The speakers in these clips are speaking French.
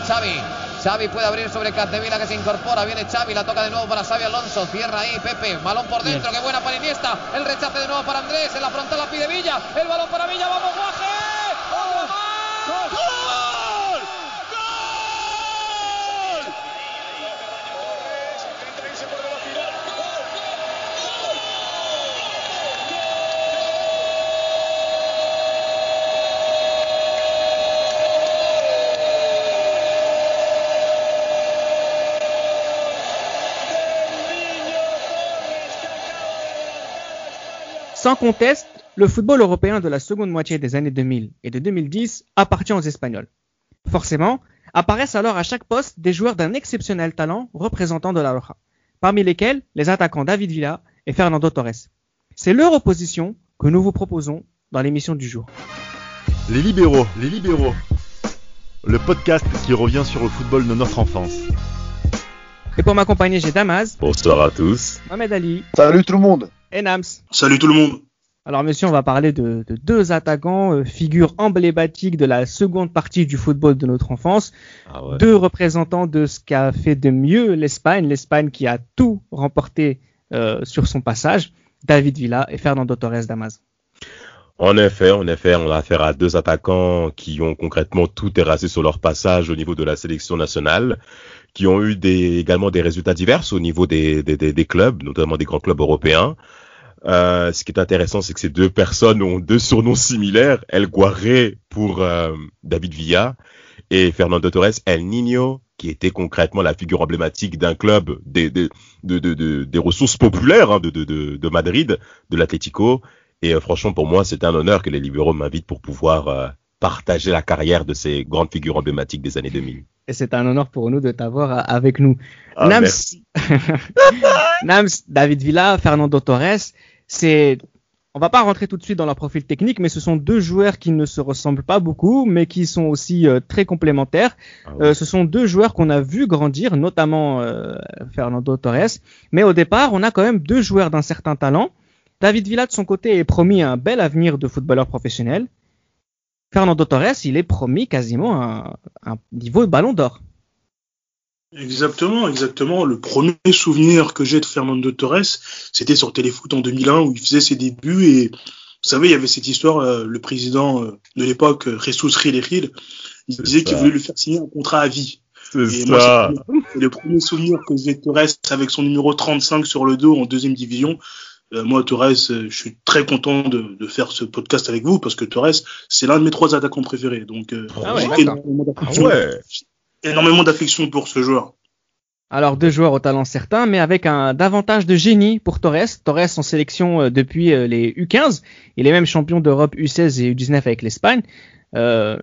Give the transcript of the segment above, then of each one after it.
Xavi. Xavi puede abrir sobre Capdevila que se incorpora. Viene Xavi, la toca de nuevo para Xavi Alonso. Cierra ahí Pepe. Balón por dentro. Qué buena para Iniesta. El rechace de nuevo para Andrés. En la frontal la pide Villa. El balón para Villa. Vamos, Guaje. Sans conteste, le football européen de la seconde moitié des années 2000 et de 2010 appartient aux Espagnols. Forcément, apparaissent alors à chaque poste des joueurs d'un exceptionnel talent représentant de la Roja, parmi lesquels les attaquants David Villa et Fernando Torres. C'est leur opposition que nous vous proposons dans l'émission du jour. Les libéraux, les libéraux. Le podcast qui revient sur le football de notre enfance. Et pour m'accompagner, j'ai Damas, Bonsoir à tous. Mohamed Ali Salut tout le monde. Et Nams. Salut tout le monde. Alors monsieur, on va parler de, de deux attaquants, euh, figures emblématiques de la seconde partie du football de notre enfance. Ah ouais. Deux représentants de ce qu'a fait de mieux l'Espagne, l'Espagne qui a tout remporté euh, sur son passage, David Villa et Fernando Torres Damas. En effet, en effet, on a affaire à deux attaquants qui ont concrètement tout terrassé sur leur passage au niveau de la sélection nationale, qui ont eu également des résultats divers au niveau des, clubs, notamment des grands clubs européens. Euh, ce qui est intéressant, c'est que ces deux personnes ont deux surnoms similaires. El Guarre pour euh, David Villa et Fernando Torres, El Niño, qui était concrètement la figure emblématique d'un club des, des, de, de, de- des ressources populaires hein, de, Madrid, de l'Atlético. Et euh, franchement, pour moi, c'est un honneur que les libéraux m'invitent pour pouvoir partager la carrière de ces grandes figures emblématiques des années 2000. Et c'est un honneur pour nous de t'avoir avec nous. Ah, Nams, merci. Nams, David Villa, Fernando Torres, c'est, on va pas rentrer tout de suite dans leur profil technique, mais ce sont deux joueurs qui ne se ressemblent pas beaucoup, mais qui sont aussi euh, très complémentaires. Ah ouais. Euh, ce sont deux joueurs qu'on a vu grandir, notamment euh, Fernando Torres. Mais au départ, on a quand même deux joueurs d'un certain talent. David Villa, de son côté, est promis un bel avenir de footballeur professionnel. Fernando Torres, il est promis quasiment un, un niveau de ballon d'or. Exactement, exactement. Le premier souvenir que j'ai de Fernando Torres, c'était sur Téléfoot en 2001 où il faisait ses débuts et vous savez, il y avait cette histoire, euh, le président euh, de l'époque, euh, Jesus Rilejil, il disait ça. qu'il voulait lui faire signer un contrat à vie. C'est moi, c'est le premier souvenir que j'ai de Torres avec son numéro 35 sur le dos en deuxième division. Euh, moi, Torres, euh, je suis très content de, de faire ce podcast avec vous parce que Torres, c'est l'un de mes trois attaquants préférés. Donc, euh, Ah ouais, j'ai énormément Ah d'affection ouais. énormément d'affection pour ce joueur. Alors deux joueurs au talent certain, mais avec un davantage de génie pour Torres. Torres en sélection euh, depuis les U15. Il est même champion d'Europe U16 et U19 avec l'Espagne. Euh,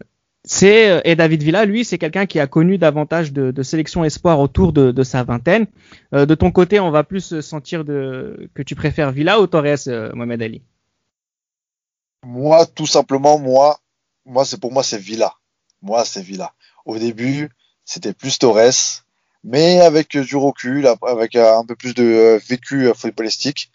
c'est euh, et David Villa, lui, c'est quelqu'un qui a connu davantage de, de sélections espoir autour de, sa vingtaine. Euh, de ton côté, on va plus sentir de, que tu préfères Villa ou Torres, euh, Mohamed Ali? Moi, tout simplement, moi, moi, c'est pour moi, c'est Villa. Moi, c'est Villa. Au début, c'était plus Torres, mais avec du recul, avec un peu plus de vécu footballistique,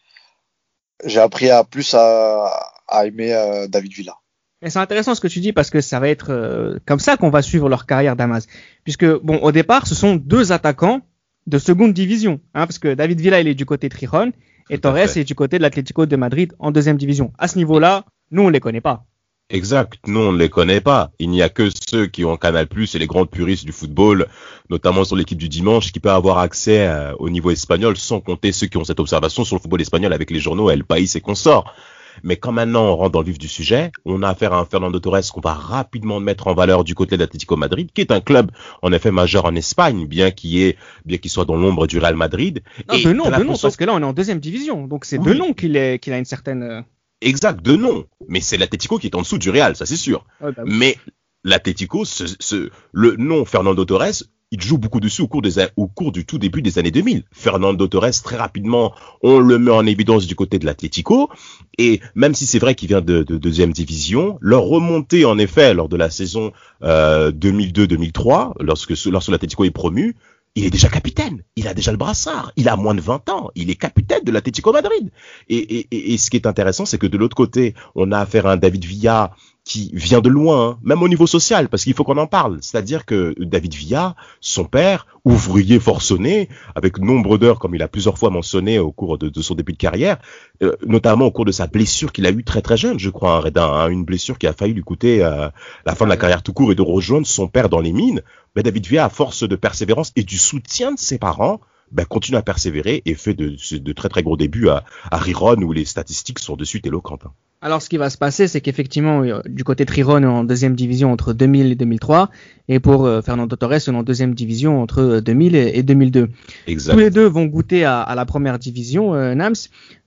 j'ai appris à plus à, à aimer David Villa. C'est intéressant ce que tu dis parce que ça va être euh, comme ça qu'on va suivre leur carrière Damas. Puisque bon, au départ, ce sont deux attaquants de seconde division, hein, parce que David Villa il est du côté Trijon et Torres est du côté de l'Atlético de Madrid en deuxième division. À ce niveau-là, nous on les connaît pas. Exact. Nous, on ne les connaît pas. Il n'y a que ceux qui ont Canal+, et les grands puristes du football, notamment sur l'équipe du dimanche, qui peuvent avoir accès euh, au niveau espagnol, sans compter ceux qui ont cette observation sur le football espagnol avec les journaux El País et consorts. Mais quand maintenant on rentre dans le vif du sujet, on a affaire à un Fernando Torres qu'on va rapidement mettre en valeur du côté de l'Atlético Madrid, qui est un club en effet majeur en Espagne, bien qu'il est, bien qu'il soit dans l'ombre du Real Madrid. Non, Et de nom, de parce que là on est en deuxième division, donc c'est Oui. de nom qu'il est qu'il a une certaine. euh, Exact, de nom. Mais c'est l'Atlético qui est en dessous du Real, ça c'est sûr. ouais, bah oui. Mais l'Atlético, ce, ce- le nom Fernando Torres, il joue beaucoup dessus au cours, des, au cours du tout début des années 2000. Fernando Torres, très rapidement, on le met en évidence du côté de l'Atlético. Et même si c'est vrai qu'il vient de, de deuxième division, leur remontée, en effet, lors de la saison euh, 2002-2003, lorsque, ce- lorsque l'Atlético est promu, il est déjà capitaine. Il a déjà le brassard. Il a moins de 20 ans. Il est capitaine de l'Atlético Madrid. Et, et ce qui est intéressant, c'est que de l'autre côté, on a affaire à un David Villa qui vient de loin, hein, même au niveau social, parce qu'il faut qu'on en parle. C'est-à-dire que David Villa, son père, ouvrier forcené, avec nombre d'heures, comme il a plusieurs fois mentionné au cours de, son début de carrière, euh, notamment au cours de sa blessure qu'il a eue très très jeune, je crois, hein, Redin, hein, une blessure qui a failli lui coûter euh, la fin de la carrière tout court et de rejoindre son père dans les mines. Mais David Villa, à force de persévérance et du soutien de ses parents, ben, continue à persévérer et fait de, de très très gros débuts à, à Riron où les statistiques sont de suite éloquentes. Alors, ce qui va se passer, c'est qu'effectivement, euh, du côté de Riron, en deuxième division entre 2000 et 2003, et pour euh, Fernando Torres, en deuxième division entre 2000 euh, et 2002. Exact. Tous les deux vont goûter à, à la première division, Nams.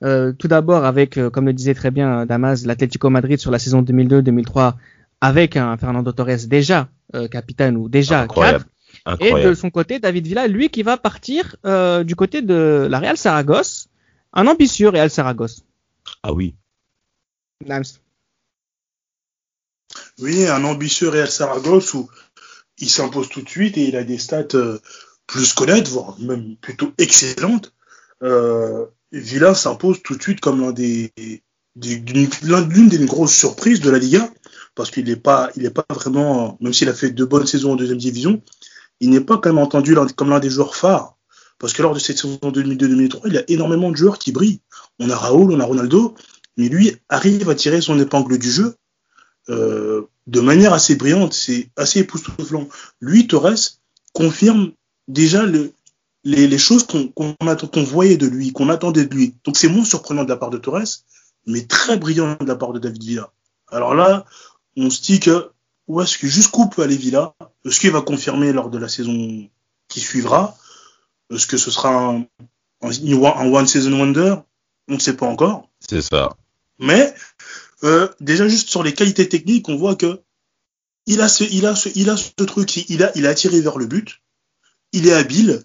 tout d'abord avec, comme le disait très bien Damas, l'Atlético Madrid sur la saison 2002-2003, avec un Fernando Torres déjà capitaine ou déjà Incroyable. Et de son côté, David Villa, lui qui va partir euh, du côté de la Real Saragosse, un ambitieux Real Saragosse. Ah oui. Nams. Oui, un ambitieux Real Saragosse où il s'impose tout de suite et il a des stats euh, plus qu'honnêtes, voire même plutôt excellentes. Euh, Villa s'impose tout de suite comme l'un des, l'une des grosses surprises de la Liga parce qu'il n'est pas, il est pas vraiment, même s'il a fait deux bonnes saisons en deuxième division, il n'est pas quand même entendu comme l'un des joueurs phares. Parce que lors de cette saison 2002-2003, il y a énormément de joueurs qui brillent. On a Raoul, on a Ronaldo, mais lui arrive à tirer son épingle du jeu euh, de manière assez brillante, c'est assez époustouflant. Lui, Torres, confirme déjà le, les, choses qu'on voyait de lui, qu'on attendait de lui. Donc c'est moins surprenant de la part de Torres, mais très brillant de la part de David Villa. Alors là, on se dit que où est-ce que jusqu'où peut aller Villa? Est-ce qu'il va confirmer lors de la saison qui suivra? Est-ce que ce sera un, one season wonder? On ne sait pas encore. C'est ça. Mais euh, déjà juste sur les qualités techniques, on voit que il a ce, il a ce, il a ce truc, il a, il a attiré vers le but. Il est habile.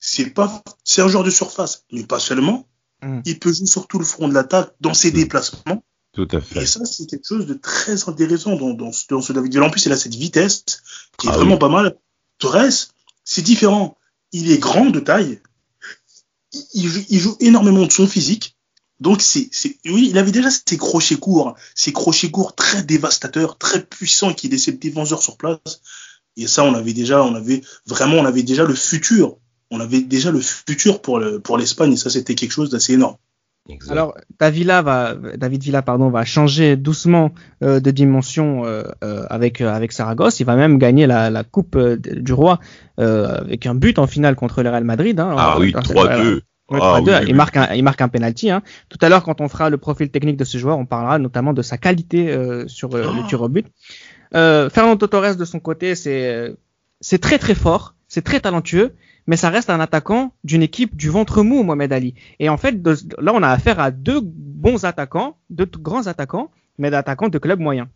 C'est pas, c'est un joueur de surface, mais pas seulement. Mm. Il peut jouer sur tout le front de l'attaque dans ses mm. déplacements. Tout à fait. Et ça, c'est quelque chose de très intéressant dans, dans, dans ce David Villa. En plus, il a cette vitesse qui est ah vraiment pas mal. Torres, c'est différent. Il est grand de taille. Il, joue, il joue énormément de son physique. Donc, c'est, c'est, oui, il avait déjà ses crochets courts, ses crochets courts très dévastateurs, très puissants qui laissaient le défenseur sur place. Et ça, on avait déjà, on avait vraiment, on avait déjà le futur. On avait déjà le futur pour, le, pour l'Espagne et ça, c'était quelque chose d'assez énorme. Alors, David Villa va, David Villa, pardon, va changer doucement euh, de dimension euh, euh, avec avec Saragosse. Il va même gagner la, la Coupe du Roi avec un but en finale contre le Real Madrid. Hein, ah oui, 3-2. Ah il, marque un, il marque un penalty. Hein. Tout à l'heure, quand on fera le profil technique de ce joueur, on parlera notamment de sa qualité sur le ah. tir au but. Fernando Torres, de son côté, c'est c'est très très fort, c'est très talentueux, mais ça reste un attaquant d'une équipe du ventre mou, Mohamed Ali. Et en fait, là, on a affaire à deux bons attaquants, deux grands attaquants, mais d'attaquants de clubs moyens.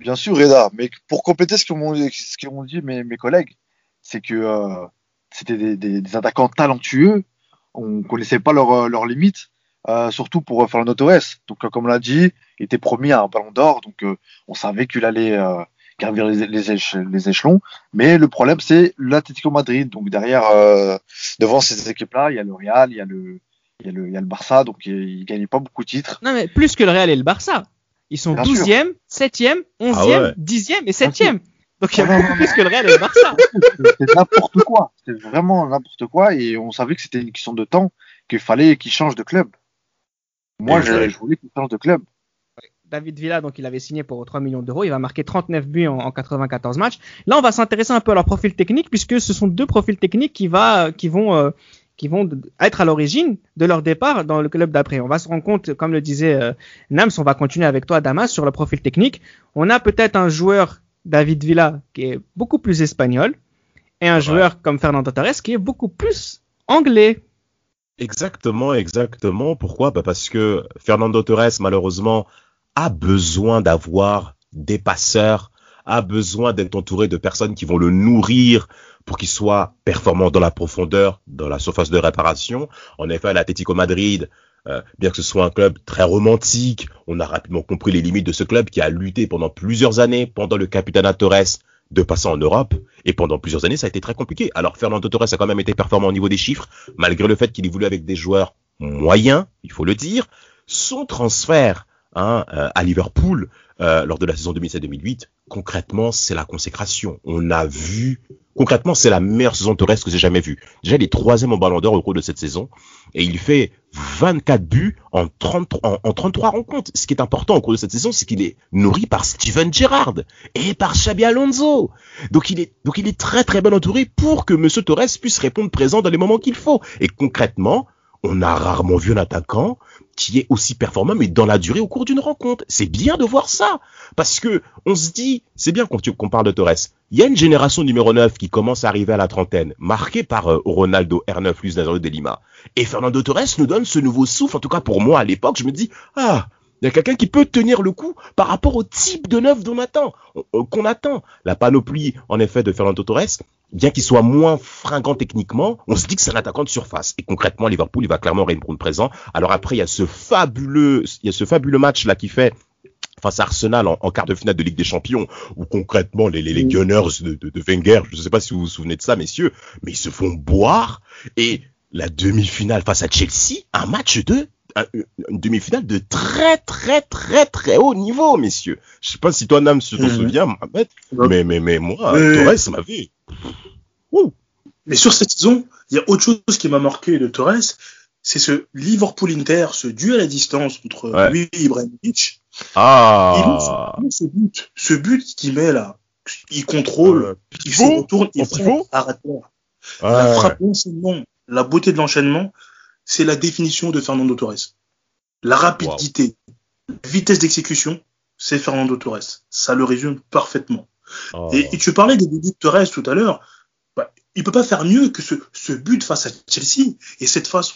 Bien sûr, Reda, mais pour compléter ce qu'ont dit mes, mes collègues, c'est que euh, c'était des, attaquants talentueux, on connaissait pas leurs leur limites, euh, surtout pour Fernando Torres. Donc, comme on l'a dit, il était promis à un ballon d'or, donc euh, on savait qu'il allait gravir les, les, échelons. Mais le problème, c'est l'Atlético Madrid. Donc derrière, euh, devant ces équipes-là, il y a le Real, il y a le, il y a le, il y a le Barça. Donc ils ne gagnaient pas beaucoup de titres. Non, mais plus que le Real et le Barça. Ils sont 12e, 7e, 11e, 10e et 7e. Donc il y a beaucoup plus que le Real et le Barça. C'est n'importe quoi. C'est vraiment n'importe quoi. Et on savait que c'était une question de temps, qu'il fallait qu'ils changent de club. Moi, je, je voulais qu'ils changent de club. David Villa, donc il avait signé pour 3 millions d'euros. Il va marquer 39 buts en, 94 matchs. Là, on va s'intéresser un peu à leur profil technique puisque ce sont deux profils techniques qui, va, qui vont euh, qui vont être à l'origine de leur départ dans le club d'après. On va se rendre compte, comme le disait euh, Nams, on va continuer avec toi, Damas, sur le profil technique. On a peut-être un joueur, David Villa, qui est beaucoup plus espagnol, et un joueur comme Fernando Torres qui est beaucoup plus anglais. Exactement, exactement. Pourquoi? Bah Parce que Fernando Torres, malheureusement, a besoin d'avoir des passeurs, a besoin d'être entouré de personnes qui vont le nourrir pour qu'il soit performant dans la profondeur, dans la surface de réparation. En effet, l'Atlético Madrid, euh, bien que ce soit un club très romantique, on a rapidement compris les limites de ce club qui a lutté pendant plusieurs années pendant le Capitana Torres de passer en Europe. Et pendant plusieurs années, ça a été très compliqué. Alors, Fernando Torres a quand même été performant au niveau des chiffres, malgré le fait qu'il voulu avec des joueurs moyens, il faut le dire. Son transfert hein, euh, à Liverpool euh, lors de la saison 2007-2008, concrètement, c'est la consécration. On a vu, concrètement, c'est la meilleure saison Torres que j'ai jamais vue. Déjà, il est troisième au Ballon d'Or au cours de cette saison et il fait 24 buts en, 30, en, en 33 rencontres. Ce qui est important au cours de cette saison, c'est qu'il est nourri par Steven Gerrard et par Xabi Alonso. Donc il est, donc il est très très bien entouré pour que Monsieur Torres puisse répondre présent dans les moments qu'il faut. Et concrètement, on a rarement vu un attaquant qui est aussi performant, mais dans la durée au cours d'une rencontre. C'est bien de voir ça. Parce que on se dit, c'est bien qu'on parle de Torres. Il y a une génération numéro 9 qui commence à arriver à la trentaine, marquée par euh, Ronaldo, R9, Luis Nazario de Lima. Et Fernando Torres nous donne ce nouveau souffle. En tout cas, pour moi, à l'époque, je me dis, ah, il y a quelqu'un qui peut tenir le coup par rapport au type de neuf qu'on attend, euh, qu'on attend. La panoplie, en effet, de Fernando Torres, bien qu'il soit moins fringant techniquement, on se dit que c'est un attaquant de surface. Et concrètement, Liverpool, il va clairement répondre présent. Alors après, il y a ce fabuleux, il y a ce fabuleux match là qui fait face à Arsenal en, quart de finale de Ligue des Champions, où concrètement les, les, Gunners de, de, de, Wenger, je ne sais pas si vous vous souvenez de ça, messieurs, mais ils se font boire. Et la demi-finale face à Chelsea, un match de une demi-finale de très très très très haut niveau, messieurs. Je sais pas si toi, Nam, tu t'en mhm. souviens, mais, mais, mais moi, Torres m'avait mais sur cette saison, il y a autre chose qui m'a marqué de Torres, c'est ce Liverpool-Inter, ce duel à distance entre lui et Ibrahimovic. Ah. ce but, ce but qu'il met là, il contrôle, il se retourne, il frappe à La frappe la beauté de l'enchaînement, c'est la définition de Fernando Torres. La rapidité, la vitesse d'exécution, c'est Fernando Torres. Ça le résume parfaitement. Oh. Et, et, tu parlais des débuts de Torres tout à l'heure il peut pas faire mieux que ce, ce but face à Chelsea et cette façon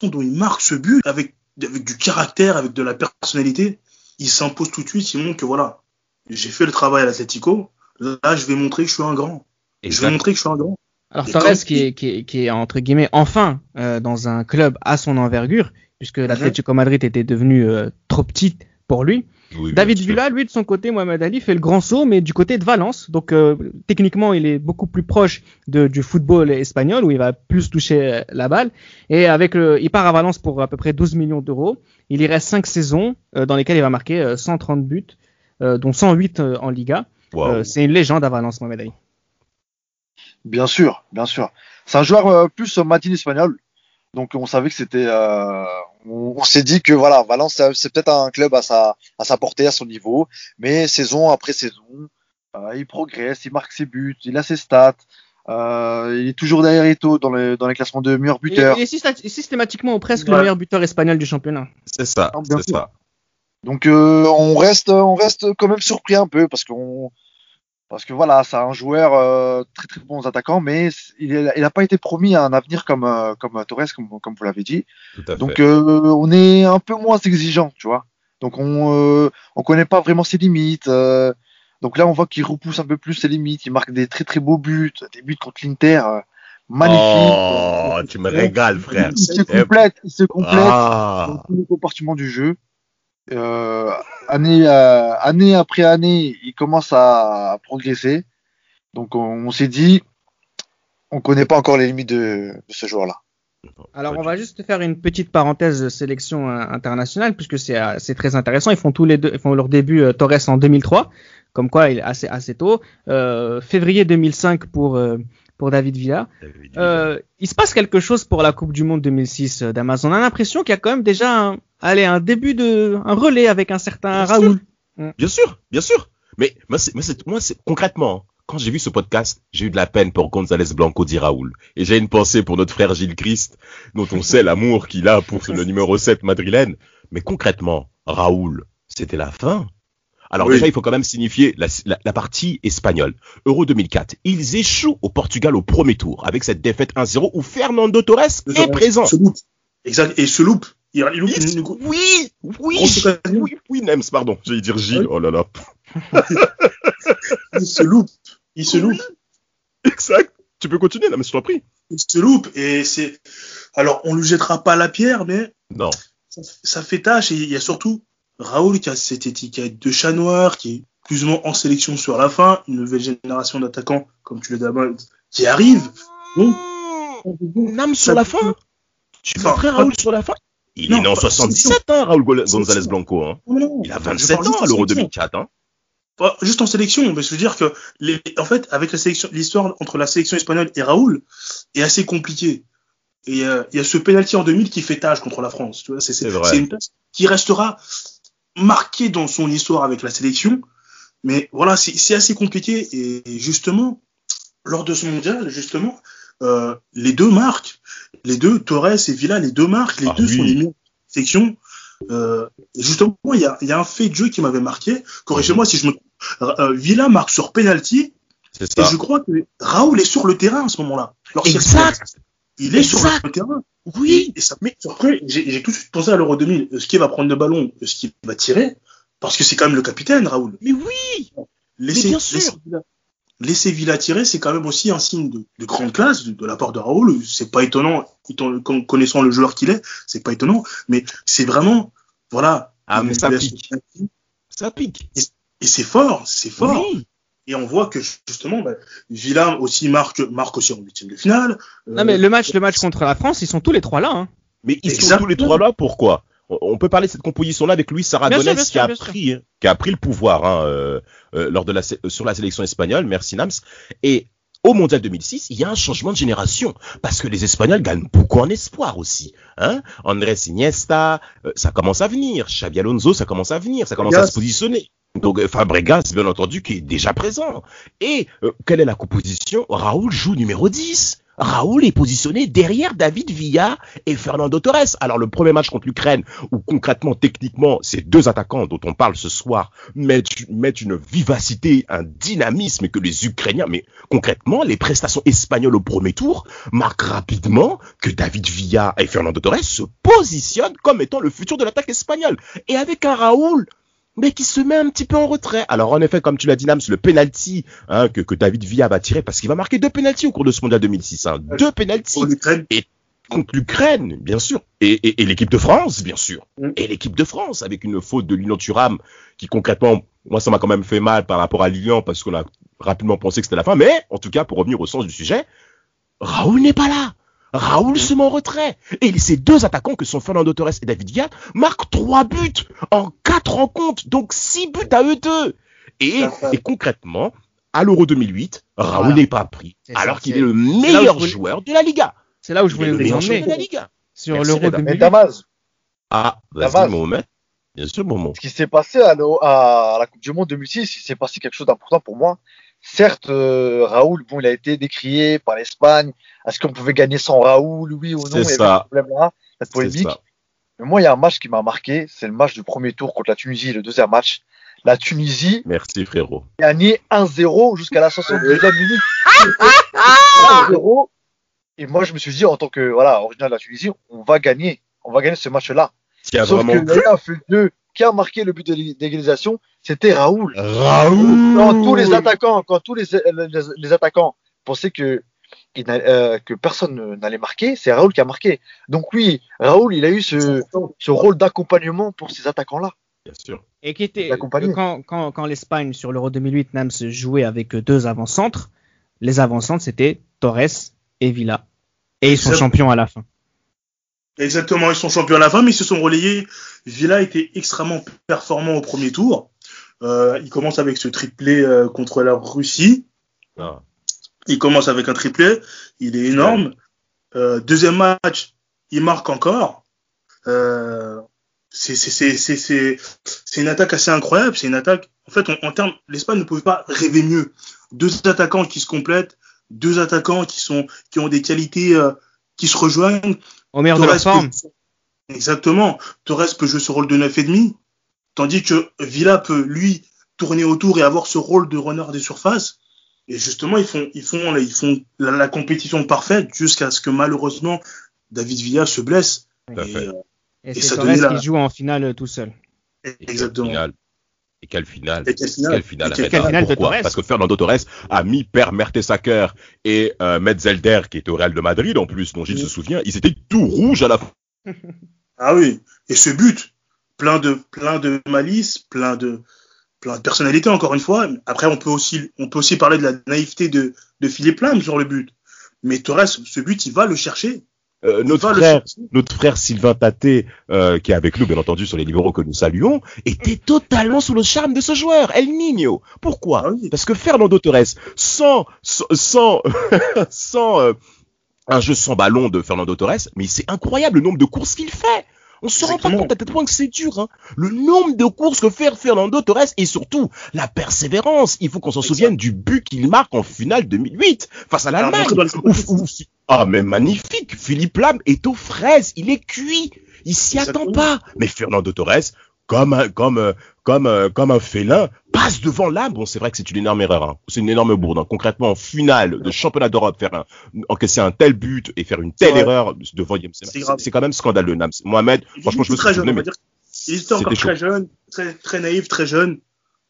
dont il marque ce but avec, avec du caractère, avec de la personnalité, il s'impose tout de suite. Il montre que voilà, j'ai fait le travail à l'Atletico. Là, je vais montrer que je suis un grand. Et je vais montrer que je suis un grand. Alors Torres qui est, qui, est, qui est entre guillemets enfin euh, dans un club à son envergure, puisque l'Atlético Madrid était devenu euh, trop petite pour lui. David Villa, lui, de son côté, Mohamed Ali fait le grand saut, mais du côté de Valence. Donc, euh, techniquement, il est beaucoup plus proche de, du football espagnol, où il va plus toucher euh, la balle. Et avec le, il part à Valence pour à peu près 12 millions d'euros. Il y reste 5 saisons, euh, dans lesquelles il va marquer 130 buts, dont 108 en Liga. C'est une légende à Valence, Mohamed Ali. Bien sûr, bien sûr. C'est un joueur plus matin espagnol. Donc on savait que c'était, euh, on, s'est dit que voilà, Valence c'est peut-être un club à sa, à sa portée, à son niveau, mais saison après saison, euh, il progresse, il marque ses buts, il a ses stats. Euh, il est toujours derrière Eto dans, les, dans les classements de meilleurs buteurs. Il, est systématiquement presque le meilleur buteur espagnol du championnat. C'est ça, ah, c'est ça. Donc on reste, on reste quand même surpris un peu parce qu'on parce que voilà, c'est un joueur euh, très très bon attaquant, mais il n'a pas été promis à un avenir comme euh, comme Torres, comme, comme vous l'avez dit. Donc euh, on est un peu moins exigeant, tu vois. Donc on on connaît pas vraiment ses limites. donc là, on voit qu'il repousse un peu plus ses limites. Il marque des très très beaux buts, des buts contre l'Inter. magnifiques. Oh, tu me régales, frère. Il se complète, il se complète ah. dans tous les compartiments du jeu. Euh, année, euh, année après année, il commence à progresser. Donc on, s'est dit, on connaît pas encore les limites de, ce joueur-là. Alors on va juste faire une petite parenthèse de sélection euh, internationale puisque c'est c'est très intéressant. Ils font tous les deux, ils font leur début Torres en 2003, comme quoi il est assez assez tôt. février 2005 pour pour David Villa. Euh, il se passe quelque chose pour la Coupe du Monde 2006 euh, d'Amazon. On a l'impression qu'il y a quand même déjà un, allez, un début de, un relais avec un certain Raoul. Bien sûr, bien sûr. Mais moi, c'est, moi, c'est concrètement, quand j'ai vu ce podcast, j'ai eu de la peine pour González Blanco dit Raoul. Et j'ai une pensée pour notre frère Gilles Christ, dont on sait l'amour qu'il a pour le numéro 7 madrilène. Mais concrètement, Raoul, c'était la fin. Alors déjà, il faut quand même signifier la, partie espagnole. Euro 2004, ils échouent au Portugal au premier tour avec cette défaite 1-0 où Fernando Torres est présent. Exact. Et se loupe. Il, loupe Oui, oui, oui, oui, Nems, pardon. J'allais dire Gilles. Oh là là. il se loupe. Il se loupe. Exact. Tu peux continuer, mais je t'en prie. Il se loupe et c'est. Alors, on lui jettera pas la pierre, mais. Non. Ça, ça fait tâche et il y a surtout Raoul qui a cette étiquette de chat noir, qui est plus ou moins en sélection sur la fin, une nouvelle génération d'attaquants, comme tu l'as d'abord, qui arrive. Donc, Nam sur la fin Tu enfin, Raoul sur la fin Il Non, est né en pas- 77, hein, Sélection. González Blanco. Hein. Non, Il a je 27 parle ans à l'Euro sélection. 2004. Hein. Pas juste en sélection, mais je veux dire que les, en fait, avec la sélection, l'histoire entre la sélection espagnole et Raoul est assez compliquée. Et euh, il y a ce penalty en 2000 qui fait tâche contre la France. Tu vois, c'est, c'est, C'est vrai. c'est une tâche qui restera marquée dans son histoire avec la sélection. Mais voilà, c'est, assez compliqué. Et justement, lors de ce mondial, justement, euh, les deux marques, les deux Torres et Villa, les deux marques, les Ah deux oui. sont les meilleures sélections. Euh, et justement, il y a, il y a un fait de jeu qui m'avait marqué. Corrigez-moi si je me trompe. Euh, Villa marque sur penalty C'est et je crois que Raoul est sur le terrain à ce moment-là. Exact. Il est sur le terrain. Oui. Et ça m'a surpris. J'ai j'ai tout de suite pensé à l'Euro 2000. Ce qui va prendre le ballon, ce qui va tirer, parce que c'est quand même le capitaine, Raoul. Mais oui. Laisser, bien sûr. laisser Villa, laisser Villa tirer, c'est quand même aussi un signe de, de grande classe de, de la part de Raoul. C'est pas étonnant, connaissant le joueur qu'il est, c'est pas étonnant. Mais c'est vraiment, voilà. Ah, mais ça pique. Ça pique. Et c'est fort, c'est fort. Oui. Et on voit que justement, bah, Villa aussi marque, marque aussi en huitième de finale. Non Euh, mais le match, le match contre la France, ils sont tous les trois là. Hein. Mais ils sont tous les trois là, pourquoi? On- peut parler de cette composition-là avec Luis bien qui, a pris, hein, qui a pris le pouvoir hein, euh, euh, lors de la, sur la sélection espagnole. Merci Nams. Et au Mondial 2006, il y a un changement de génération parce que les Espagnols gagnent beaucoup en espoir aussi. Hein Andrés Iniesta, euh, ça commence à venir. Xavi Alonso, ça commence à venir. Ça commence à se positionner. Donc euh, Fabregas, bien entendu, qui est déjà présent. Et euh, quelle est la composition? Raoul joue numéro 10. Raoul est positionné derrière David Villa et Fernando Torres. Alors le premier match contre l'Ukraine, où concrètement, techniquement, ces deux attaquants dont on parle ce soir mettent, une vivacité, un dynamisme que les Ukrainiens, mais concrètement, les prestations espagnoles au premier tour marquent rapidement que David Villa et Fernando Torres se positionnent comme étant le futur de l'attaque espagnole. Et avec un Raoul mais qui se met un petit peu en retrait. Alors en effet, comme tu l'as dit, Nams, le penalty hein, que, que David Villa va tirer, parce qu'il va marquer deux penalties au cours de ce mondial 2006. Hein, deux penalties l'Ukraine. contre l'Ukraine, bien sûr, et, et- et l'équipe de France, bien sûr, Mm. et l'équipe de France avec une faute de Lilian Thuram qui concrètement, moi ça m'a quand même fait mal par rapport à Lilian parce qu'on a rapidement pensé que c'était la fin, mais en tout cas pour revenir au sens du sujet, Raoul n'est pas là. Raoul se met en retrait. Et ces deux attaquants que sont Fernando Torres et David Villa marquent trois buts en quatre rencontres, donc six buts à eux deux. Et, et concrètement, à l'Euro 2008, Raoul Voilà. n'est pas pris, alors qu'il est le meilleur joueur de la Liga. C'est là où je voulais le vous meilleur joueur emmener de la Liga. sur l'Euro mesdames. Mais 2008. Damas, Ah, vas-y, Damas. Mohamed. Bien sûr, Momo. ce qui s'est passé à la Coupe du Monde 2006, il s'est passé quelque chose d'important pour moi. Certes, euh, Raoul, bon, il a été décrié par l'Espagne. Est-ce qu'on pouvait gagner sans Raoul, oui ou non C'est Il y avait ça. ce problème-là, cette polémique. Mais moi, il y a un match qui m'a marqué, c'est le match du premier tour contre la Tunisie, le deuxième match. La Tunisie Merci, frérot. a gagné 1-0 jusqu'à la 62e minute. 1-0. Et moi, je me suis dit, en tant que voilà, original de la Tunisie, on va gagner. On va gagner ce match-là. Sauf vraiment que là, fait deux, qui a marqué le but d'égalisation, c'était Raoul. Raoul Quand tous les attaquants, quand tous les, les, les attaquants pensaient que, euh, que personne ne- n'allait marquer, c'est Raoul qui a marqué. Donc oui, Raoul, il a eu ce, ce rôle d'accompagnement pour ces attaquants-là. Bien sûr. Et qui était quand, quand, quand l'Espagne sur l'Euro 2008 Nams jouait avec deux avant-centres, les avant-centres c'était Torres et Villa. Et ils sont champions à la fin. Exactement, ils sont champions à la fin, mais ils se sont relayés. Villa était extrêmement performant au premier tour. Euh, il commence avec ce triplé euh, contre la Russie. Ah. Il commence avec un triplé. Il est énorme. Euh, deuxième match, il marque encore. C'est une attaque assez incroyable. C'est une attaque. En fait, en, en termes, l'Espagne ne pouvait pas rêver mieux. Deux attaquants qui se complètent, deux attaquants qui sont qui ont des qualités qui se rejoignent. Au meilleur de leur forme. peut- Exactement. Torres peut jouer ce rôle de neuf et demi, tandis que Villa peut lui tourner autour et avoir ce rôle de renard des surfaces. Et justement, ils font, ils font, ils font la, la compétition parfaite jusqu'à ce que malheureusement David Villa se blesse. Tout à Et, fait. euh, Et Et c'est ça Torres la- qui joue en finale euh, tout seul. Exactement. Et quelle finale. Et finale de Pourquoi. Parce que Fernando Torres a mis Per Mertesacker et euh, Metzelder, qui est au Real de Madrid en plus, dont Gilles Oui. se souvient, ils étaient tout rouges à la fin. Ah oui. Et ce but, plein de, plein de malice, plein de, plein de personnalité encore une fois. Après, on peut aussi, on peut aussi parler de la naïveté de, de Philippe Lam sur le but. Mais Torres, ce but, il va le chercher. Euh, notre frère, notre frère Sylvain Taté, euh, qui est avec nous bien entendu sur les libéraux que nous saluons, était totalement sous le charme de ce joueur, El Niño. Pourquoi Ah oui. Parce que Fernando Torres, sans sans sans, sans, euh, un jeu sans ballon de Fernando Torres, mais c'est incroyable le nombre de courses qu'il fait. On se rend pas compte à tel point que c'est dur. Hein. Le nombre de courses que fait Fernando Torres et surtout la persévérance. Il faut qu'on s'en souvienne du but qu'il marque en finale 2008 face à Alors, l'Allemagne. Ah mais magnifique. Philippe Lam est aux fraises. Il est cuit. Il s'y attend pas. Mais Fernando Torres, comme un, comme, euh, comme, euh, comme un félin, passe devant Lam. Bon, c'est vrai que c'est une énorme erreur. Hein. C'est une énorme bourde. hein. Concrètement, en finale de championnat d'Europe, faire un, encaisser un tel but et faire une telle erreur devant C'est quand même scandaleux, Nams. Mohamed, Il franchement, je me très on va dire. Il était encore très jeune, très, très naïf, très jeune.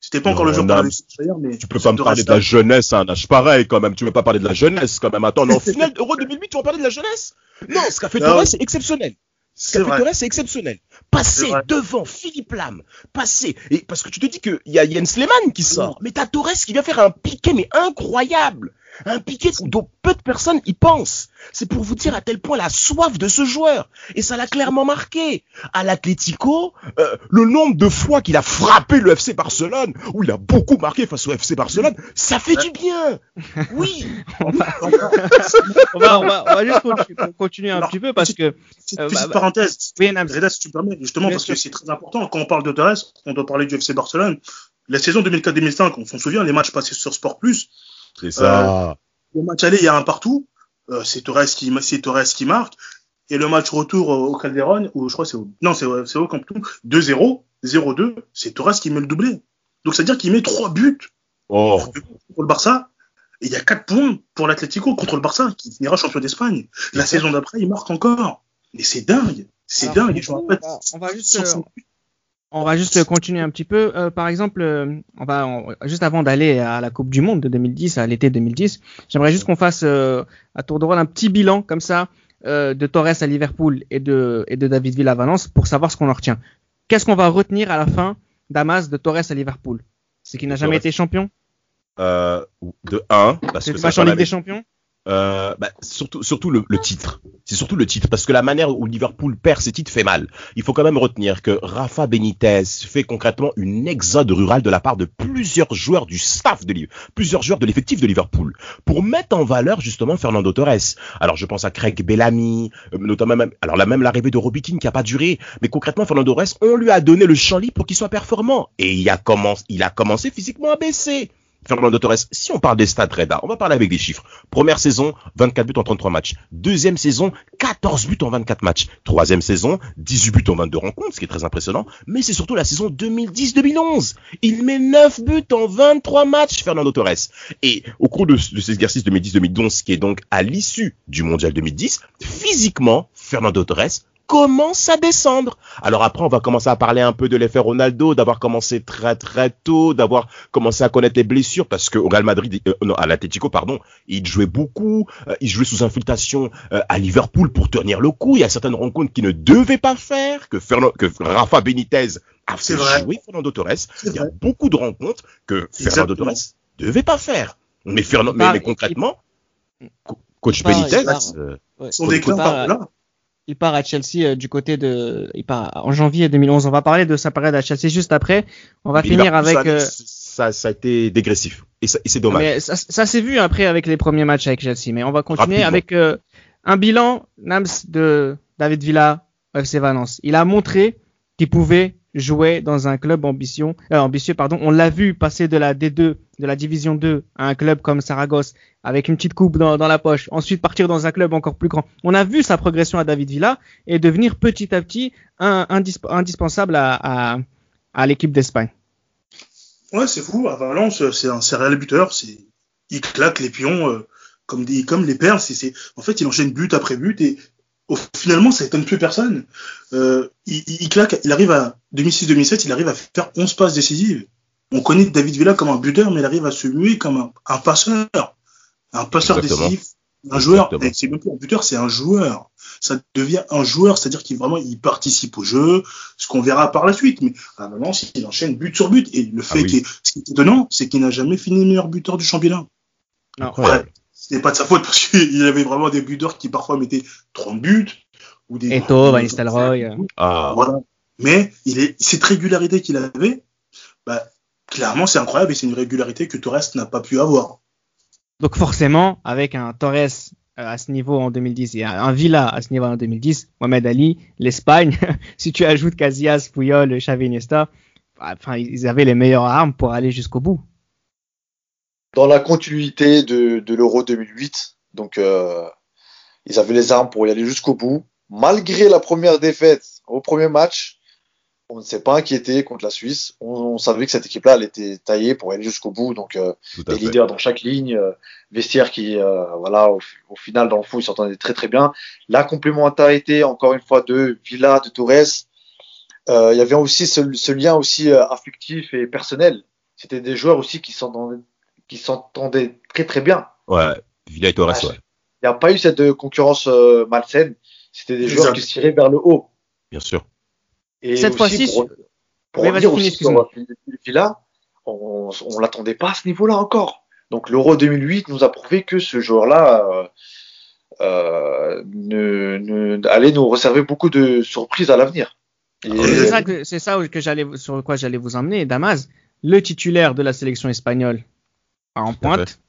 C'était pas encore Non, le Nam, qu'on avait d'ailleurs, mais tu peux pas me parler de la jeunesse à un âge pareil quand même. Tu veux pas parler de la jeunesse quand même. Attends, non, en finale Euro 2008, tu vas parler de la jeunesse? Non, ce qu'a fait. Torres, c'est exceptionnel. Ce qu'a fait. Torres, c'est exceptionnel. Passer devant Philippe Lam, passer. Et parce que tu te dis qu'il y a Jens Lehmann qui sort, mais t'as Torres qui vient faire un piqué, mais incroyable. Un piqué dont peu de personnes y pensent. C'est pour vous dire à tel point la soif de ce joueur. Et ça l'a clairement marqué. À l'Atlético, euh, le nombre de fois qu'il a frappé le FC Barcelone, où il a beaucoup marqué face au FC Barcelone, ça fait du bien. Oui. on, va, on, va, on, va, on va juste continu- continuer un Alors, petit peu parce que. Petite, Euh, petite bah, bah, parenthèse. Oui, Nams. Reda, si tu me permets, justement, parce sûr. que c'est très important. Quand on parle de Torres, on doit parler du FC Barcelone. La saison 2004-2005, on s'en souvient, les matchs passés sur Sport Plus. C'est ça. Le match aller, il y a un partout. Euh, c'est Torres qui, c'est Torres qui marque. Et le match retour au Calderon, ou je crois c'est au, non, c'est, au- c'est au Camp Nou, 2-0, 0-2, c'est Torres qui met le doublé. Donc, c'est-à-dire qu'il met trois buts Oh. contre le Barça. Et il y a quatre points pour l'Atlético contre le Barça, qui finira champion d'Espagne. La saison d'après, il marque encore. Mais c'est dingue. C'est Alors, dingue. je on va- on va juste, sur euh, On va juste continuer un petit peu. Euh, par exemple, euh, on va on- juste avant d'aller à la Coupe du Monde de 2010, à l'été 2010, j'aimerais juste qu'on fasse euh, à tour de rôle un petit bilan comme ça euh, de Torres à Liverpool et de et de David Villa à Valence pour savoir ce qu'on en retient. Qu'est-ce qu'on va retenir à la fin d'Amas de Torres à Liverpool? C'est qu'il n'a jamais Torres. été champion? Euh, de 1, parce que match en Ligue des Champions? Euh, bah, surtout, le, titre. C'est surtout le titre, parce que la manière où Liverpool perd ses titres fait mal. Il faut quand même retenir que Rafa Benitez fait concrètement une exode rurale de la part de plusieurs joueurs du staff de Liverpool, plusieurs joueurs de l'effectif de Liverpool, pour mettre en valeur justement Fernando Torres. Alors je pense à Craig Bellamy, euh, notamment alors là même l'arrivée de Robikin qui a pas duré, mais concrètement Fernando Torres, on lui a donné le champ libre pour qu'il soit performant, et il a commencé physiquement à baisser. Fernando Torres, si on parle des stats Reda, on va parler avec des chiffres. Première saison, 24 buts en 33 matchs. Deuxième saison, 14 buts en 24 matchs. Troisième saison, 18 buts en 22 rencontres, ce qui est très impressionnant. Mais c'est surtout la saison 2010-2011. Il met 9 buts en 23 matchs, Fernando Torres. Et au cours de, de cet exercice 2010-2011, qui est donc à l'issue du Mondial 2010, physiquement, Fernando Torres commence à descendre. Alors après, on va commencer à parler un peu de l'effet Ronaldo, d'avoir commencé très très tôt, d'avoir commencé à connaître les blessures, parce que au Real Madrid, euh, non, à l'Atlético, pardon, il jouait beaucoup, euh, il jouait sous infiltration euh, à Liverpool pour tenir le coup. Il y a certaines rencontres qu'il ne devait pas faire, que, Rafa Benitez a fait vrai. jouer Fernando Torres. Il y a beaucoup de rencontres que Fernando Exactement. Torres devait pas faire. Mais, Fernan- mais, part- mais concrètement, co- coach il part- Benitez, euh. Son déclin par là. Il part à Chelsea euh, du côté de, il part en janvier 2011. On va parler de sa période à Chelsea juste après. On va mais finir avec. ça, euh, ça, ça a été dégressif. Et, et c'est dommage. mais ça, ça s'est vu après avec les premiers matchs avec Chelsea. Mais on va continuer avec euh, un bilan Nams de David Villa FC Valence. Il a montré qu'il pouvait jouer dans un club ambition, euh, ambitieux. Pardon. On l'a vu passer de la D2, de la division 2 à un club comme Saragosse avec une petite coupe dans, la poche. Ensuite partir dans un club encore plus grand. On a vu sa progression à David Villa et devenir petit à petit indispensable à, l'équipe d'Espagne. Ouais, c'est fou. À Valence, c'est un serial buteur. Il claque les pions euh, comme les perles. En fait, il enchaîne but après but et finalement, ça étonne plus personne. Euh, il, il, claque, il arrive à 2006-2007, il arrive à faire 11 passes décisives. On connaît David Villa comme un buteur, mais il arrive à se muer comme un, un passeur, un passeur Exactement. décisif, un joueur. C'est même plus un buteur, c'est un joueur. Ça devient un joueur, c'est-à-dire qu'il vraiment il participe au jeu, ce qu'on verra par la suite. Mais à Valence, il enchaîne but sur but. Et le fait Ah oui. qu'il- ce qui est étonnant, c'est qu'il n'a jamais fini meilleur buteur du championnat. Non. Incroyable. c'était pas de sa faute parce qu'il avait vraiment des buteurs qui parfois mettaient 30 buts. Ou des Eto, Van Nistelrooy. Ah. Voilà. Mais il est, cette régularité qu'il avait, bah, clairement, c'est incroyable et c'est une régularité que Torres n'a pas pu avoir. Donc forcément, avec un Torres euh, à ce niveau en 2010 et un Villa à ce niveau en 2010, Mohamed Ali, l'Espagne, si tu ajoutes Casillas, Puyol, Xavi Iniesta, enfin ils avaient les meilleures armes pour aller jusqu'au bout. Dans la continuité de, de l'Euro 2008, donc euh, ils avaient les armes pour y aller jusqu'au bout. Malgré la première défaite au premier match, on ne s'est pas inquiété contre la Suisse. On, savait que cette équipe-là, elle était taillée pour aller jusqu'au bout. Donc, euh, des leaders dans chaque ligne, euh, vestiaire qui, euh, voilà, au, final, dans le fond, ils s'entendaient très très bien. La complémentarité, encore une fois, de Villa, de Torres. Il y avait aussi ce, lien aussi affectif et personnel. C'était des joueurs aussi qui s'entendaient, qui s'entendaient très très bien. Ouais, Villa et Torres, ouais. Il n'y a pas eu cette concurrence malsaine. C'était des joueurs qui se tiraient vers le haut. Bien sûr. Et Cette fois-ci, pour, pour oui, revenir aussi sur Villa, on, on l'attendait pas à ce niveau-là encore. Donc l'Euro 2008 nous a prouvé que ce joueur-là euh, euh, ne, ne, allait nous réserver beaucoup de surprises à l'avenir. C'est ça, que, ça que j'allais sur quoi j'allais vous emmener, Damas. Le titulaire de la sélection espagnole en pointe,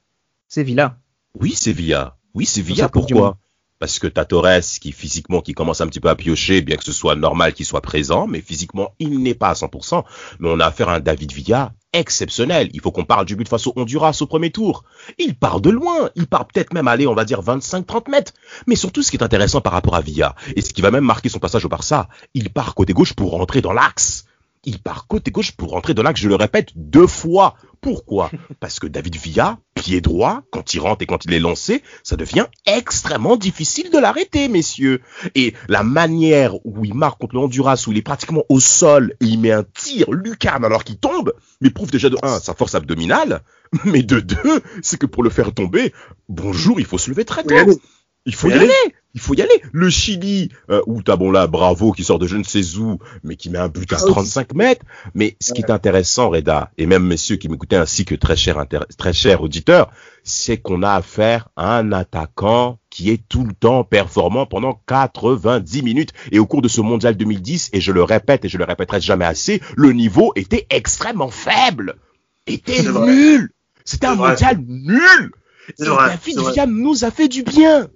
c'est Villa. Oui, c'est Villa. Oui, c'est Villa. Pourquoi parce que t'as Torres qui physiquement qui commence un petit peu à piocher, bien que ce soit normal qu'il soit présent, mais physiquement il n'est pas à 100%. Mais on a affaire à un David Villa exceptionnel. Il faut qu'on parle du but face au Honduras au premier tour. Il part de loin, il part peut-être même aller, on va dire 25-30 mètres. Mais surtout ce qui est intéressant par rapport à Villa, et ce qui va même marquer son passage au Barça, il part côté gauche pour rentrer dans l'axe il part côté gauche pour rentrer dans l'axe, je le répète, deux fois. Pourquoi? Parce que David Villa, pied droit, quand il rentre et quand il est lancé, ça devient extrêmement difficile de l'arrêter, messieurs. Et la manière où il marque contre le Honduras, où il est pratiquement au sol et il met un tir lucarne alors qu'il tombe, mais prouve déjà de un sa force abdominale, mais de deux, c'est que pour le faire tomber, bonjour, il faut se lever très tôt. Il faut y, aller. Il faut y aller. Le Chili, euh, où t'as bon là, bravo, qui sort de je ne sais où, mais qui met un but à 35 ah mètres. Mais ce qui est intéressant, Reda, et même messieurs qui m'écoutaient ainsi que très cher, très cher auditeur, c'est qu'on a affaire à un attaquant qui est tout le temps performant pendant 90 minutes. Et au cours de ce mondial 2010, et je le répète et je le répéterai jamais assez, le niveau était extrêmement faible. Était nul. C'était un mondial nul. Et David Villa nous a fait du bien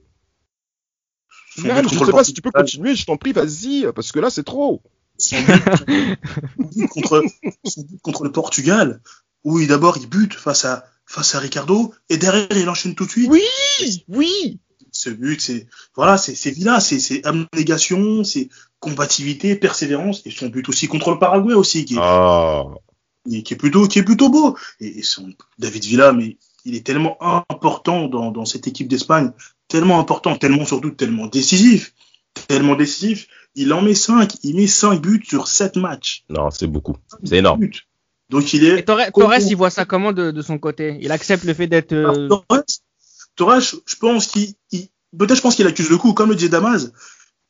je sais pas si tu peux continuer, je t'en prie, vas-y, parce que là, c'est trop. contre, contre le Portugal, où d'abord il bute face à, face à Ricardo, et derrière il enchaîne tout de suite. Oui, oui. Ce but, c'est, voilà, c'est, c'est vilain, c'est, c'est abnégation, c'est combativité, persévérance, et son but aussi contre le Paraguay aussi, qui est, ah. qui est plutôt, qui est plutôt beau. Et, son, David Villa, mais il est tellement important dans, dans cette équipe d'Espagne tellement important, tellement surtout tellement décisif, tellement décisif. Il en met 5, il met 5 buts sur 7 matchs. Non, c'est beaucoup. C'est énorme. Donc il est. Et Torres, il voit ça comment de, de, son côté? Il accepte le fait d'être. Euh, Torres, je pense qu'il. Peut-être je pense qu'il accuse le coup, comme le disait Damas.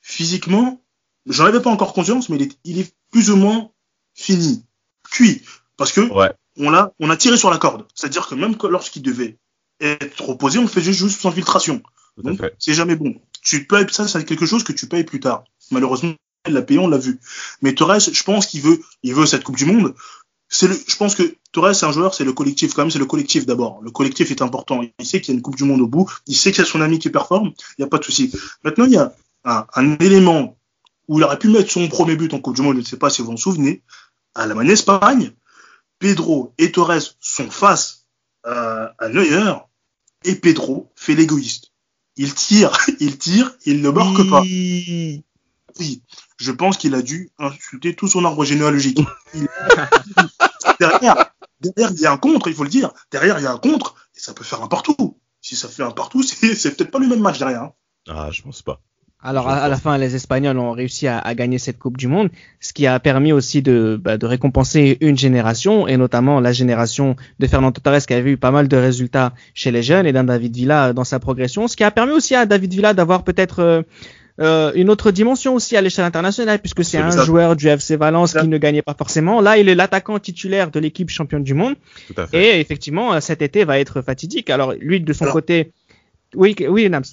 Physiquement, j'en avais pas encore conscience, mais il est, il est plus ou moins fini, cuit. Parce que ouais. on, a, on a tiré sur la corde. C'est-à-dire que même lorsqu'il devait être reposé, on faisait juste sans filtration c'est jamais bon. Tu payes, ça, c'est quelque chose que tu payes plus tard. Malheureusement, l'a payé, on l'a vu. Mais Torres, je pense qu'il veut, il veut cette Coupe du Monde. C'est le, je pense que Torres, c'est un joueur, c'est le collectif, quand même, c'est le collectif d'abord. Le collectif est important. Il sait qu'il y a une Coupe du Monde au bout. Il sait qu'il y a son ami qui performe. Il n'y a pas de souci. Maintenant, il y a un, un, élément où il aurait pu mettre son premier but en Coupe du Monde. Je ne sais pas si vous vous en souvenez. À la main Espagne, Pedro et Torres sont face à, à Neuer et Pedro fait l'égoïste il tire, il tire, il ne marque pas. Oui, je pense qu'il a dû insulter tout son arbre généalogique. derrière, derrière, il y a un contre, il faut le dire. Derrière, il y a un contre, et ça peut faire un partout. Si ça fait un partout, c'est peut-être pas le même match derrière. Hein. Ah, je pense pas. Alors à, la fin, les Espagnols ont réussi à, gagner cette Coupe du Monde, ce qui a permis aussi de, bah, de, récompenser une génération, et notamment la génération de Fernando Torres qui avait eu pas mal de résultats chez les jeunes et d'un David Villa dans sa progression, ce qui a permis aussi à David Villa d'avoir peut-être euh, euh une autre dimension aussi à l'échelle internationale, puisque c'est un joueur du FC Valence qui ne gagnait pas forcément. Là, il est l'attaquant titulaire de l'équipe championne du monde, et effectivement, cet été va être fatidique. Alors lui, de son côté Oui, oui, Nams.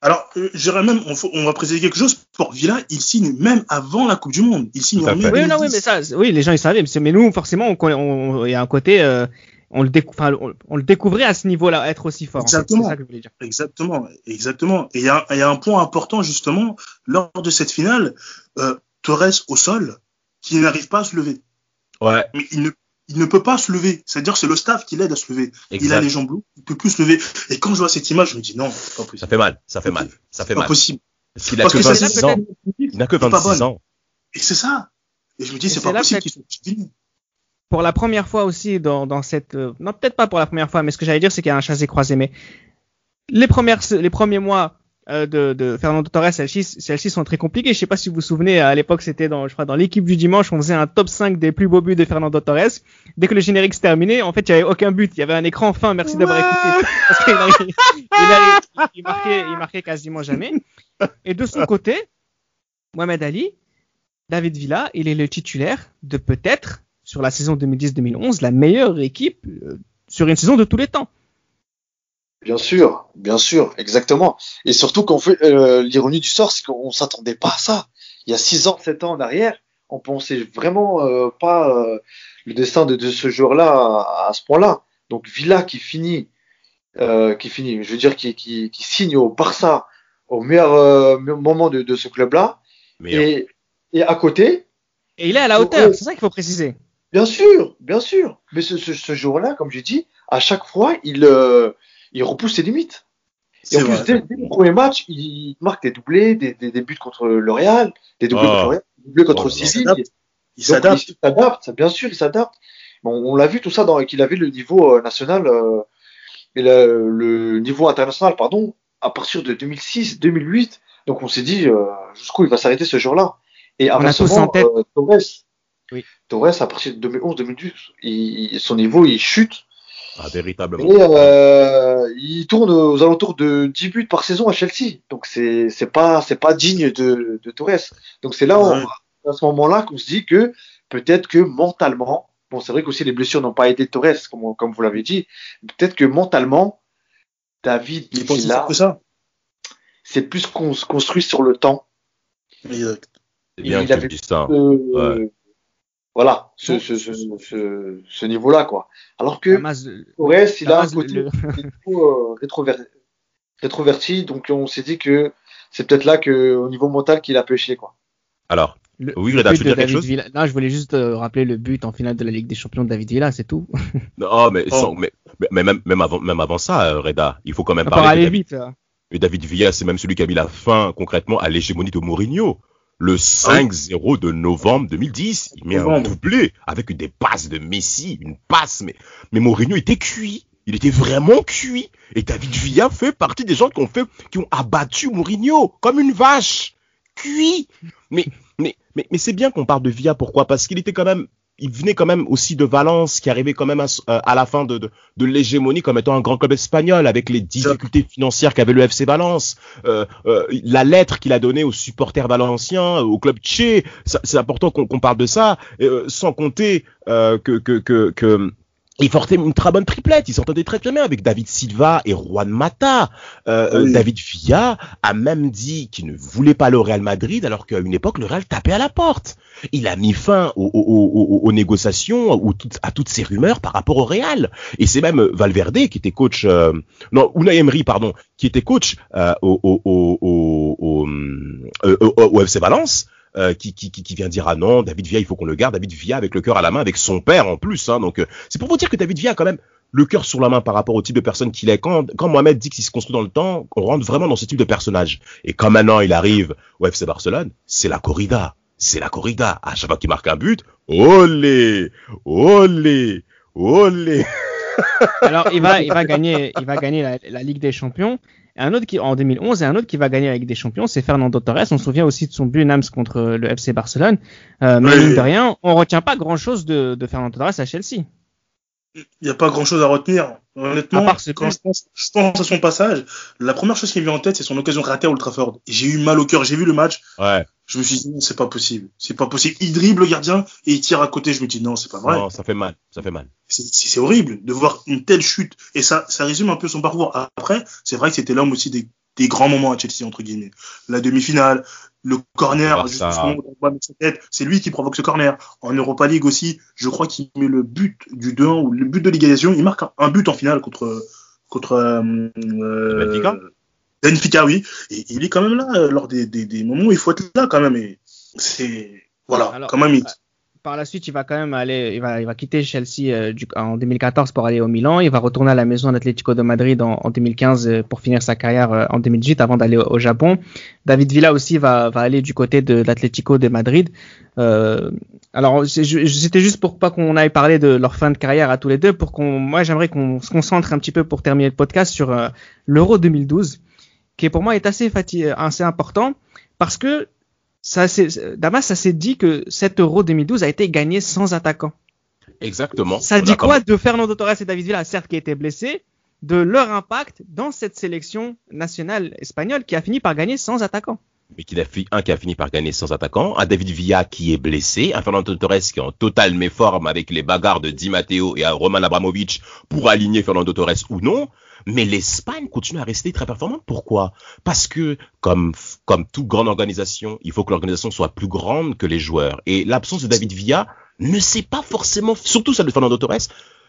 Alors, euh, j'irais même, on, faut- on va préciser quelque chose. Pour Villa, il signe même avant la Coupe du Monde. Il signe en fait. Oui, 2010. non, oui, mais ça, oui, les gens ils savaient, mais, nous, forcément, on connaît- on- il y a un côté, euh, on le enfin, on, on le découvrait à ce niveau-là, être aussi fort. en fait. Exactement. C'est ça que je voulais dire. Exactement, exactement. Et il y, a- il y a un point important justement lors de cette finale, euh, Torres au sol, qui n'arrive pas à se lever. Ouais, Mais il ne, il ne peut pas se lever. C'est-à-dire que c'est le staff qui l'aide à se lever. Il a les jambes lourdes, il peut plus se lever. Et quand je vois cette image, je me dis non, c'est pas possible. Ça fait mal, ça fait mal, ça fait C'est pas mal. possible. Parce qu'il a Parce que que c'est 26 là ans. peut-être- Il n'a que c'est pas 26 bonne. ans. Et c'est ça. Et je me dis c'est pas possible qu'ils soient Pour la première fois aussi dans, dans cette, euh, non peut-être pas pour la première fois, mais ce que j'allais dire c'est qu'il y a un chassé croisé. Mais les premières, les premiers mois euh, de, de Fernando Torres, celles-ci, celles-ci sont très compliquées. Je sais pas si vous vous souvenez, à l'époque c'était dans, je crois, dans l'équipe du dimanche, on faisait un top 5 des plus beaux buts de Fernando Torres. Dès que le générique se terminait, en fait il y avait aucun but, il y avait un écran. Enfin, merci d'avoir écouté. Parce qu'il il, il marquait, il marquait quasiment jamais. Et de son côté, Mohamed Ali, David Villa, il est le titulaire de peut-être, sur la saison 2010-2011, la meilleure équipe euh, sur une saison de tous les temps. Bien sûr, bien sûr, exactement. Et surtout qu'on fait euh, l'ironie du sort, c'est qu'on s'attendait pas à ça. Il y a 6 ans, 7 ans en arrière, on pensait vraiment euh, pas euh, le destin de, de ce joueur-là à, à ce point-là. Donc Villa qui finit, euh, qui finit, je veux dire, qui, qui, qui signe au Barça au meilleur euh, moment de, de ce club-là, et, et à côté, Et il est à la hauteur, c'est ça qu'il faut préciser. Bien sûr, bien sûr. Mais ce, ce, ce jour-là, comme j'ai dit, à chaque fois, il, euh, il repousse ses limites. Et en plus, vrai. dès, dès le premier match, il marque des doublés, des, des, des buts contre le Real, des doublés Oh. contre le Real, des doublés contre Oh, il Donc, s'adapte. Il s'adapte, bien sûr, il s'adapte. Bon, on l'a vu tout ça dans qu'il avait le niveau euh, national euh, et le, le niveau international, pardon, à partir de 2006, 2008. Donc on s'est dit euh, jusqu'où il va s'arrêter ce jour-là. Et On a tous inversement, en tête- euh, Torres, Oui. Torres à partir de 2011, 2012, il, il- son niveau il chute ah, véritablement. et euh, il tourne aux alentours de 10 buts par saison à Chelsea. Donc c'est c'est pas c'est pas digne de, de Torres. Donc c'est là Ouais. on- à ce moment-là qu'on se dit que peut-être que mentalement, bon c'est vrai qu'aussi les blessures n'ont pas aidé Torres comme comme vous l'avez dit, peut-être que mentalement David Il est ça. c'est plus qu'on se construit sur le temps. Exact. C'est bien il avait- ça. Euh, Voilà, ce, ce, ce, ce, ce niveau-là quoi. Alors que Torres, il a un côté le- euh, rétrover- rétroverti, donc on s'est dit que c'est peut-être là que au niveau mental qu'il a pêché quoi. Alors, le- Oui, Reda, tu veux dire quelque David chose? Villa. Non, je voulais juste euh, rappeler le but en finale de la Ligue des Champions de David Villa, c'est tout. non, mais, Oh. sans- mais, mais- mais même, même, avant, même avant ça, euh, Reda, il faut quand même On parler. aller de David, vite. hein. David Villa, c'est même celui qui a mis la fin concrètement à l'hégémonie de Mourinho. Le 5-0 de novembre 2010, il met un doublé avec des passes de Messi, une passe, mais, mais Mourinho était cuit. Il était vraiment cuit. Et David Villa fait partie des gens qui ont fait, qui ont abattu Mourinho comme une vache. Cuit. Mais, mais, mais, mais c'est bien qu'on parle de Villa. Pourquoi? Parce qu'il était quand même, il venait quand même aussi de Valence, qui arrivait quand même à, euh, à la fin de, de, de l'hégémonie comme étant un grand club espagnol avec les difficultés financières qu'avait le FC Valence. Euh, euh, la lettre qu'il a donnée aux supporters valenciens, au club tché, ça- c'est important qu'on qu'on parle de ça, euh, sans compter euh, que, que, que, que il portait une très bonne triplette, il s'entendait très très bien avec David Silva et Juan Mata. Euh, euh, Oui. David Villa a même dit qu'il ne voulait pas au Real Madrid alors qu'à une époque le Real tapait à la porte. Il a mis fin aux, aux- aux- aux- négociations ou à toutes ces rumeurs par rapport au Real. Et c'est même euh, Valverde qui était coach, euh, non Unai Emery pardon, qui était coach euh, au, au, au, euh, au- au FC Valence. Euh, qui, qui, qui, vient dire ah non David Villa il faut qu'on le garde. David Villa avec le cœur à la main avec son père en plus hein, donc euh, c'est pour vous dire que David Villa a quand même le cœur sur la main par rapport au type de personne qu'il est. Quand quand Mohamed dit qu'il se construit dans le temps on rentre vraiment dans ce type de personnage. Et quand maintenant il arrive au FC Barcelone c'est la corrida. C'est la corrida. À chaque fois qu'il marque un but olé olé olé Alors, il va, il va gagner, il va gagner la, la Ligue des Champions. Et un autre qui, en 2011, et un autre qui va gagner la Ligue des Champions, c'est Fernando Torres. On se souvient aussi de son but Nams contre le FC Barcelone. Euh, mais mine de rien, on retient pas grand chose de, de Fernando Torres à Chelsea. Il n'y a pas grand chose à retenir. Honnêtement, À quand je pense, je pense à son passage, la première chose qui me vient en tête, c'est son occasion ratée à Old Trafford. J'ai eu mal au cœur. J'ai vu le match. ouais Je me suis dit, non, c'est pas possible. C'est pas possible. Il dribble le gardien et il tire à côté. Je me dis, non, c'est pas vrai. non ça fait mal ça fait mal c'est horrible de voir une telle chute. Et ça, ça résume un peu son parcours. Après, c'est vrai que c'était l'homme aussi des, des, grands moments à Chelsea, entre guillemets. La demi-finale, le corner, c'est lui qui provoque ce corner. En Europa League aussi, je crois qu'il met le but du 2-1 ou le but de l'égalisation. Il marque un, but en finale contre, contre euh, Benfica. Benfica, oui. Et il est quand même là euh, lors des, des, des, moments où il faut être là quand même. Et c'est voilà, quand même. Il, par la suite, il va quand même aller, il va, il va quitter Chelsea euh, du, en 2014 pour aller au Milan. Il va retourner à la maison d'Atlético de Madrid en, en 2015 euh, pour finir sa carrière euh, en 2018 avant d'aller au, Japon. David Villa aussi va, va aller du côté de, l'Atlético de Madrid. Euh, alors, c'était juste pour pas qu'on aille parler de leur fin de carrière à tous les deux, pour qu'on, moi, j'aimerais qu'on se concentre un petit peu pour terminer le podcast sur l'Euro 2012, qui pour moi est assez, assez important parce que ça Damas, ça s'est dit que cet Euro 2012 a été gagné sans attaquant. Exactement. Ça dit quoi de Fernando Torres et David Villa, certes qui étaient blessés, de leur impact dans cette sélection nationale espagnole qui a fini par gagner sans attaquant? Mais qui a un qui a fini par gagner sans attaquant, un David Villa qui est blessé, un Fernando Torres qui est en totale méforme avec les bagarres de Di Matteo et un Roman Abramovich pour aligner Fernando Torres ou non, mais l'Espagne continue à rester très performante. Pourquoi? Parce que, comme, comme toute grande organisation, il faut que l'organisation soit plus grande que les joueurs. Et l'absence de David Villa ne s'est pas forcément, surtout celle de Fernando Torres,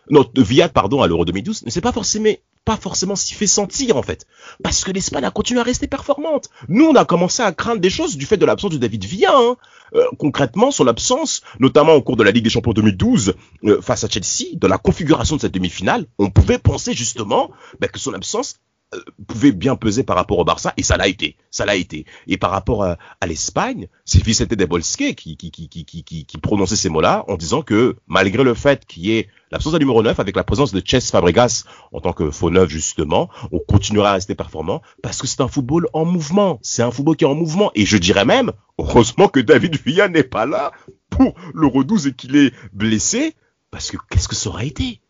non, Villa, pardon, à l'Euro 2012, ne s'est pas forcément, pas forcément s'y fait sentir, en fait. Parce que l'Espagne a continué à rester performante. Nous, on a commencé à craindre des choses du fait de l'absence de David Villa, hein. euh, concrètement, son absence, notamment au cours de la Ligue des Champions 2012, euh, face à Chelsea, de la configuration de cette demi-finale, on pouvait penser justement bah, que son absence pouvait bien peser par rapport au Barça et ça l'a été, ça l'a été. Et par rapport à, l'Espagne, c'est Vicente de qui, qui, qui, qui, qui prononçait ces mots-là en disant que malgré le fait qu'il y ait l'absence d'un numéro 9 avec la présence de Chess Fabregas en tant que faux neuf justement, on continuera à rester performant parce que c'est un football en mouvement, c'est un football qui est en mouvement. Et je dirais même, heureusement que David Villa n'est pas là pour l'Euro 12 et qu'il est blessé parce que qu'est-ce que ça aurait été?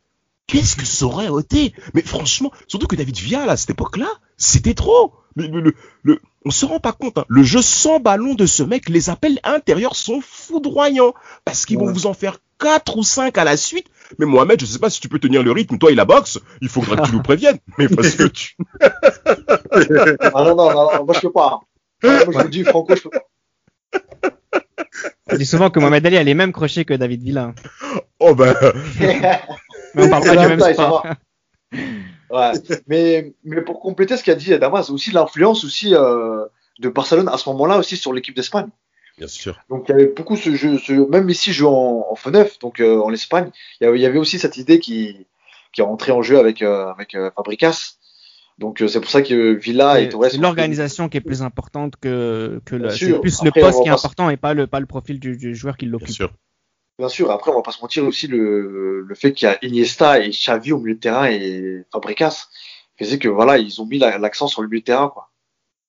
Qu'est-ce que ça aurait été? Mais franchement, surtout que David Villa, à cette époque-là, c'était trop. Mais, le, le, on se rend pas compte. Hein. Le jeu sans ballon de ce mec, les appels intérieurs sont foudroyants. Parce qu'ils vont vous en faire 4 ou 5 à la suite. Mais Mohamed, je sais pas si tu peux tenir le rythme. Toi et la boxe, il faudra que tu nous préviennes. Mais parce que tu... ah non, non, non, moi je peux pas. Moi je vous dis, Franco, je peux pas. On dit souvent que Mohamed Ali a les mêmes crochets que David Villa. Oh ben... Mais on parle pas du même sport. ouais. mais, mais pour compléter ce qu'a dit Damas, aussi l'influence aussi euh, de Barcelone à ce moment-là aussi sur l'équipe d'Espagne. Bien sûr. Donc il y avait beaucoup ce jeu, ce, même ici je joue en, en neuf, donc euh, en Espagne, il y, avait, aussi cette idée qui, qui est rentrée en jeu avec, euh, avec euh, Fabricas. Donc c'est pour ça que Villa et Torres. C'est l'organisation qui est plus importante que, que le, c'est plus le poste qui est important et pas le, pas le profil du, du joueur qui l'occupe. Bien sûr. Bien sûr, après, on va pas se mentir aussi, le, le fait qu'il y a Iniesta et Xavi au milieu de terrain et Fabregas faisait que voilà, ils ont mis l'accent sur le milieu de terrain, quoi.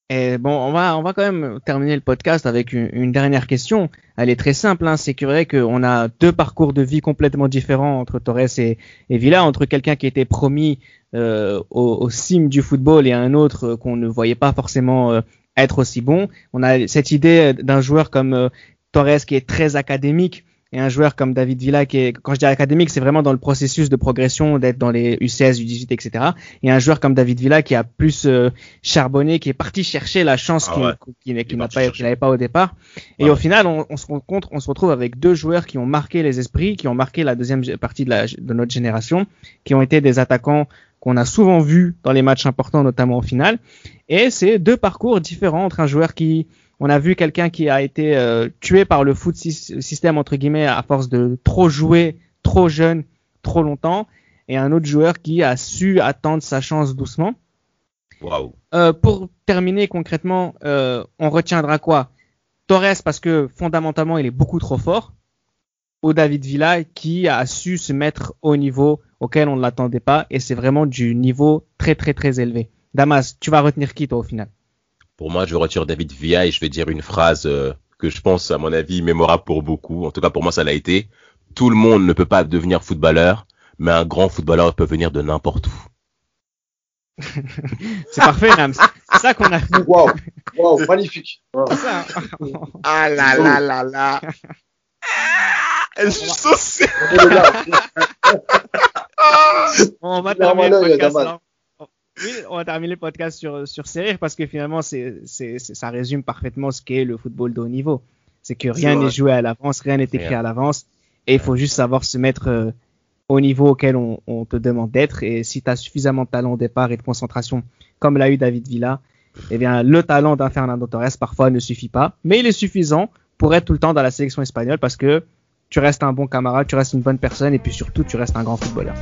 Et bon, on va, on va quand même terminer le podcast avec une, dernière question. Elle est très simple, hein. c'est vrai qu'on a deux parcours de vie complètement différents entre Torres et, Villa, entre quelqu'un qui était promis euh, au, au cime du football et un autre qu'on ne voyait pas forcément euh, être aussi bon. On a cette idée d'un joueur comme euh, Torres qui est très académique, et un joueur comme David Villa qui est, quand je dis académique, c'est vraiment dans le processus de progression d'être dans les U16, U18, etc. Et un joueur comme David Villa qui a plus euh, charbonné, qui est parti chercher la chance ah qu'il n'avait pas au départ. Et au final, on, on, se rencontre, on se retrouve avec deux joueurs qui ont marqué les esprits, qui ont marqué la deuxième partie de, la, de notre génération, qui ont été des attaquants qu'on a souvent vus dans les matchs importants, notamment au final. Et c'est deux parcours différents entre un joueur qui on a vu quelqu'un qui a été euh, tué par le foot système entre guillemets à force de trop jouer, trop jeune, trop longtemps, et un autre joueur qui a su attendre sa chance doucement. Wow. Euh, pour terminer concrètement, euh, on retiendra quoi? Torres parce que fondamentalement il est beaucoup trop fort, ou David Villa qui a su se mettre au niveau auquel on ne l'attendait pas, et c'est vraiment du niveau très très très élevé. Damas, tu vas retenir qui toi au final? Pour moi, je retire David Villa et je vais dire une phrase euh, que je pense, à mon avis, mémorable pour beaucoup. En tout cas, pour moi, ça l'a été. Tout le monde ne peut pas devenir footballeur, mais un grand footballeur peut venir de n'importe où. c'est parfait, Rams. C'est ça qu'on a. Waouh, wow, magnifique. Ça. ah là là là là. Elle est saucée. on va terminer le podcast là. Oui, on va terminer le podcast sur, sur ces rires parce que finalement, c'est, c'est, c'est- ça résume parfaitement ce qu'est le football de haut niveau. C'est que rien n'est joué à l'avance, rien n'est écrit à l'avance et il faut juste savoir se mettre euh, au niveau auquel on, on te demande d'être. Et si tu as suffisamment de talent au départ et de concentration comme l'a eu David Villa, eh bien, le talent d'un Fernando Torres parfois ne suffit pas, mais il est suffisant pour être tout le temps dans la sélection espagnole parce que tu restes un bon camarade, tu restes une bonne personne et puis surtout tu restes un grand footballeur.